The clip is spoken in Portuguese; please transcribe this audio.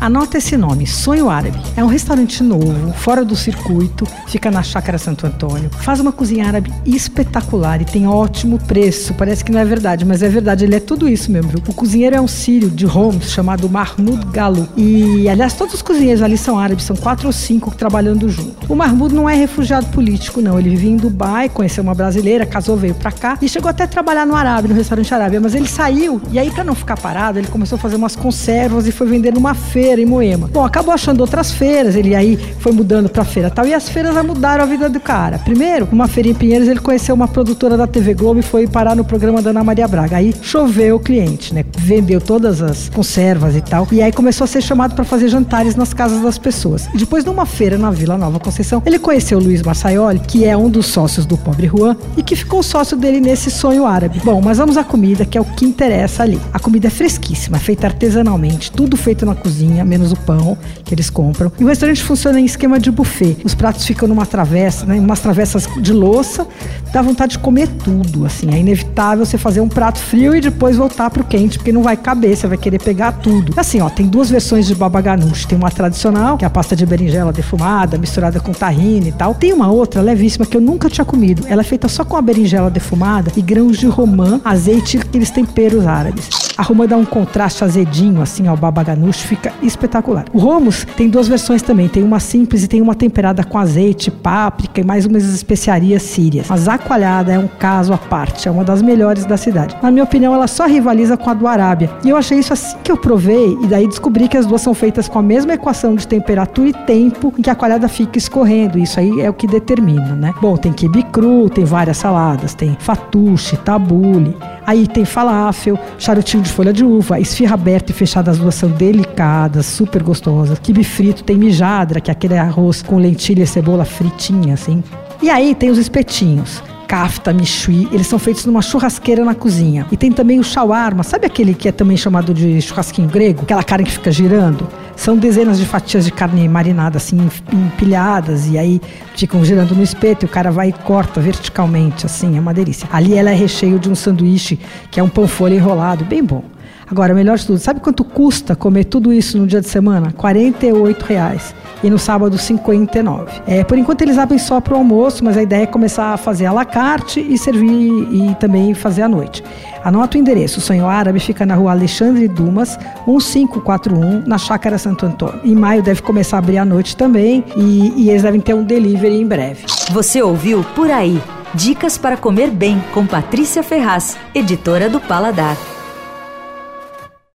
Anota esse nome, Sonho Árabe. É um restaurante novo, fora do circuito, fica na Chácara Santo Antônio. Faz uma cozinha árabe espetacular e tem ótimo preço. Parece que não é verdade, mas é verdade, ele é tudo isso mesmo. Viu? O cozinheiro é um sírio de Homs chamado Mahmoud Galo. E, aliás, todos os cozinheiros ali são árabes, são quatro ou cinco trabalhando junto. O Mahmoud não é refugiado político, não. Ele vivia em Dubai, conheceu uma brasileira, casou, veio pra cá e chegou até a trabalhar no Arábia, no restaurante Arábia. Mas ele saiu e aí, para não ficar parado, ele começou a fazer umas conservas e foi vender numa feira em Moema. Bom, acabou achando outras feiras, ele aí foi mudando pra feira tal. E as feiras mudaram a vida do cara. Primeiro, uma feira em Pinheiros, ele conheceu uma produtora da TV Globo e foi parar no programa da Ana Maria Braga. Aí choveu o cliente, né? Vendeu todas as conservas e tal. E aí começou a ser chamado para fazer jantares nas casas das pessoas. E depois, numa feira na Vila Nova Conceição, ele conheceu o Luiz Marçaioli, que é um dos sócios do Pobre Juan, e que ficou sócio dele nesse sonho árabe. Bom, mas vamos à comida, que é o que interessa ali. A comida é fresquíssima, feita artesanalmente, tudo feito na cozinha, menos o pão que eles compram. E o restaurante funciona em esquema de buffet. Os pratos ficam numa travessa, né, umas travessas de louça, dá vontade de comer tudo, assim. É inevitável você fazer um prato frio e depois voltar pro quente, porque não vai caber, você vai querer pegar tudo. Assim, ó, tem duas versões de baba ganoush. Tem uma tradicional, que é a pasta de berinjela defumada, misturada com tahine e tal. Tem uma outra levíssima que eu nunca tinha comido. Ela é feita só com a berinjela defumada e grãos de romã, azeite e aqueles temperos árabes. A romã dá um contraste azedinho, assim, ao baba ganoush, fica espetacular. O hummus tem duas versões também. Tem uma simples e tem uma temperada com azeite, páprica e mais umas especiarias sírias. Mas a coalhada é um caso à parte, é uma das melhores da cidade. Na minha opinião, ela só rivaliza com a do Arábia. E eu achei isso assim que eu provei, e daí descobri que as duas são feitas com a mesma equação de temperatura e tempo em que a coalhada fica escorrendo. Isso aí é o que determina, né? Bom, tem quibe cru, tem várias saladas, tem fatuche, tabule. Aí tem falafel, charutinho de folha de uva, esfirra aberta e fechada, as duas são delicadas, super gostosas. Quibe frito, tem mijadra, que é aquele arroz com lentilha e cebola fritinha, assim. E aí tem os espetinhos kafta, michui, eles são feitos numa churrasqueira na cozinha. E tem também o shawarma, sabe aquele que é também chamado de churrasquinho grego? Aquela carne que fica girando? São dezenas de fatias de carne marinada, assim, empilhadas, e aí ficam girando no espeto, e o cara vai e corta verticalmente, assim, é uma delícia. Ali ela é recheio de um sanduíche, que é um pão folha enrolado, bem bom. Agora, melhor de tudo, sabe quanto custa comer tudo isso no dia de semana? 48 reais e no sábado 59. É, por enquanto eles abrem só para o almoço, mas a ideia é começar a fazer a la carte e servir e também fazer à noite. Anota o endereço. O Sonho Árabe fica na rua Alexandre Dumas, 1541, na Chácara Santo Antônio. Em maio deve começar a abrir à noite também e, e eles devem ter um delivery em breve. Você ouviu Por Aí. Dicas para comer bem com Patrícia Ferraz, editora do Paladar.